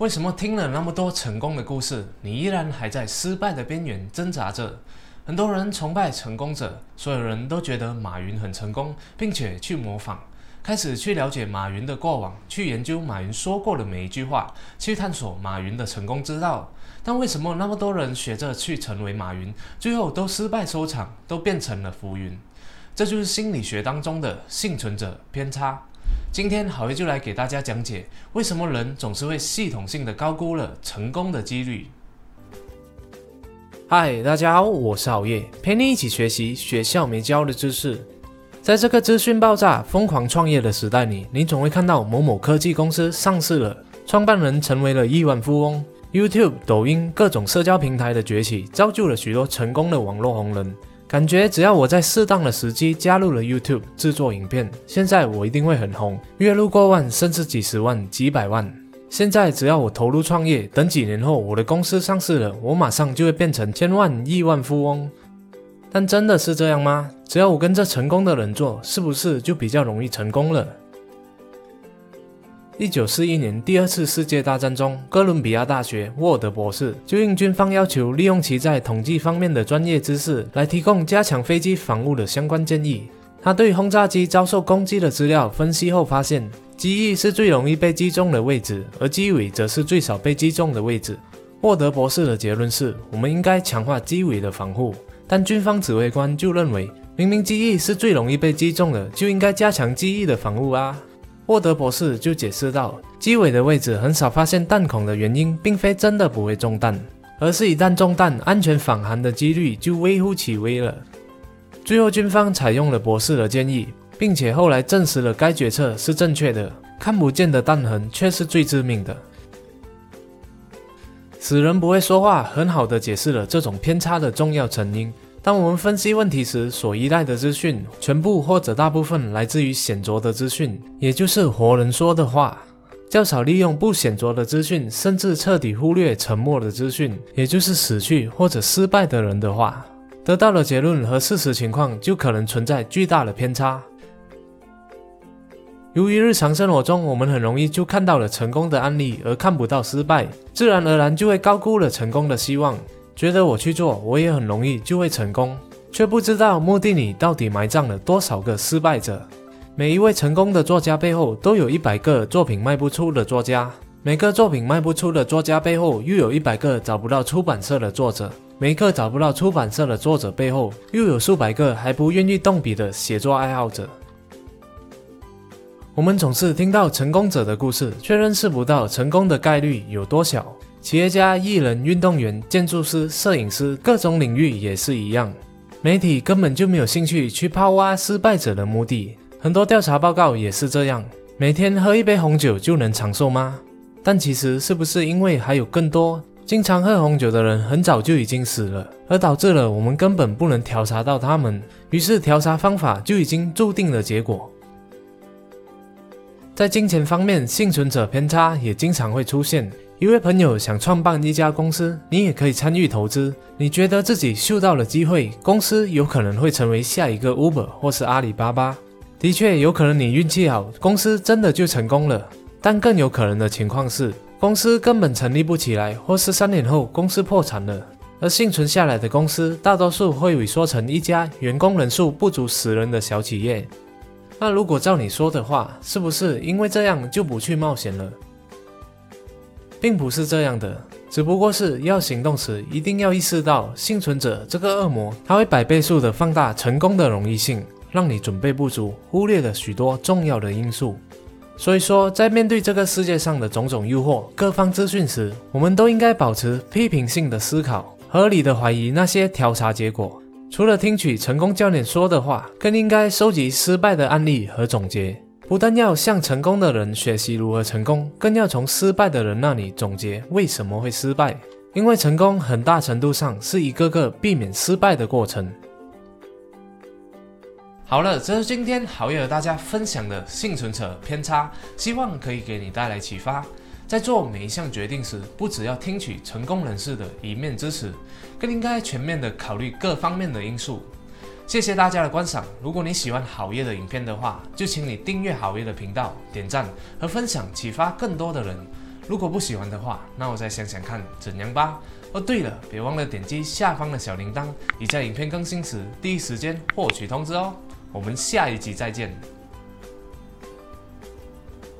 为什么听了那么多成功的故事，你依然还在失败的边缘挣扎着？很多人崇拜成功者，所有人都觉得马云很成功，并且去模仿，开始去了解马云的过往，去研究马云说过的每一句话，去探索马云的成功之道。但为什么那么多人学着去成为马云，最后都失败收场，都变成了浮云？这就是心理学当中的幸存者偏差。今天好爷就来给大家讲解，为什么人总是会系统性的高估了成功的几率。嗨，大家好，我是好爷，陪你一起学习学校没教的知识。在这个资讯爆炸、疯狂创业的时代里，你总会看到某某科技公司上市了，创办人成为了亿万富翁。YouTube、抖音各种社交平台的崛起，造就了许多成功的网络红人。感觉只要我在适当的时机加入了 YouTube 制作影片，现在我一定会很红，月入过万，甚至几十万、几百万。现在只要我投入创业，等几年后我的公司上市了，我马上就会变成千万亿万富翁。但真的是这样吗？只要我跟着成功的人做，是不是就比较容易成功了？一九四一年第二次世界大战中，哥伦比亚大学沃德博士就应军方要求，利用其在统计方面的专业知识，来提供加强飞机防务的相关建议。他对轰炸机遭受攻击的资料分析后发现。机翼是最容易被击中的位置，而机尾则是最少被击中的位置。沃德博士的结论是：我们应该强化机尾的防护。但军方指挥官就认为，明明机翼是最容易被击中的，就应该加强机翼的防护啊。沃德博士就解释道：机尾的位置很少发现弹孔的原因，并非真的不会中弹，而是一旦中弹，安全返航的几率就微乎其微了。最后，军方采用了博士的建议。并且后来证实了该决策是正确的，看不见的弹痕却是最致命的。死人不会说话，很好的解释了这种偏差的重要成因。当我们分析问题时，所依赖的资讯全部或者大部分来自于显着的资讯，也就是活人说的话，较少利用不显着的资讯，甚至彻底忽略沉默的资讯，也就是死去或者失败的人的话，得到的结论和事实情况就可能存在巨大的偏差。由于日常生活中我们很容易就看到了成功的案例，而看不到失败，自然而然就会高估了成功的希望，觉得我去做我也很容易就会成功，却不知道墓地里到底埋葬了多少个失败者。每一位成功的作家背后都有一百个作品卖不出的作家，每个作品卖不出的作家背后又有一百个找不到出版社的作者，每个找不到出版社的作者背后又有数百个还不愿意动笔的写作爱好者。我们总是听到成功者的故事，却认识不到成功的概率有多小。企业家、艺人、运动员、建筑师、摄影师，各种领域也是一样。媒体根本就没有兴趣去抛挖失败者的目的。很多调查报告也是这样。每天喝一杯红酒就能长寿吗？但其实是不是因为还有更多经常喝红酒的人很早就已经死了，而导致了我们根本不能调查到他们？于是调查方法就已经注定了结果。在金钱方面，幸存者偏差也经常会出现。一位朋友想创办一家公司，你也可以参与投资。你觉得自己嗅到了机会，公司有可能会成为下一个 Uber 或是阿里巴巴。的确，有可能你运气好，公司真的就成功了。但更有可能的情况是，公司根本成立不起来，或是三年后公司破产了。而幸存下来的公司，大多数会萎缩成一家员工人数不足十人的小企业。那如果照你说的话，是不是因为这样就不去冒险了？并不是这样的，只不过是要行动时一定要意识到幸存者这个恶魔，他会百倍数的放大成功的容易性，让你准备不足，忽略了许多重要的因素。所以说，在面对这个世界上的种种诱惑、各方资讯时，我们都应该保持批评性的思考，合理的怀疑那些调查结果。除了听取成功教练说的话，更应该收集失败的案例和总结。不但要向成功的人学习如何成功，更要从失败的人那里总结为什么会失败。因为成功很大程度上是一个个避免失败的过程。好了，这是今天好友和大家分享的幸存者偏差，希望可以给你带来启发。在做每一项决定时，不只要听取成功人士的一面之词，更应该全面的考虑各方面的因素。谢谢大家的观赏。如果你喜欢好业的影片的话，就请你订阅好业的频道、点赞和分享，启发更多的人。如果不喜欢的话，那我再想想看怎样吧。哦，对了，别忘了点击下方的小铃铛，以在影片更新时第一时间获取通知哦。我们下一集再见。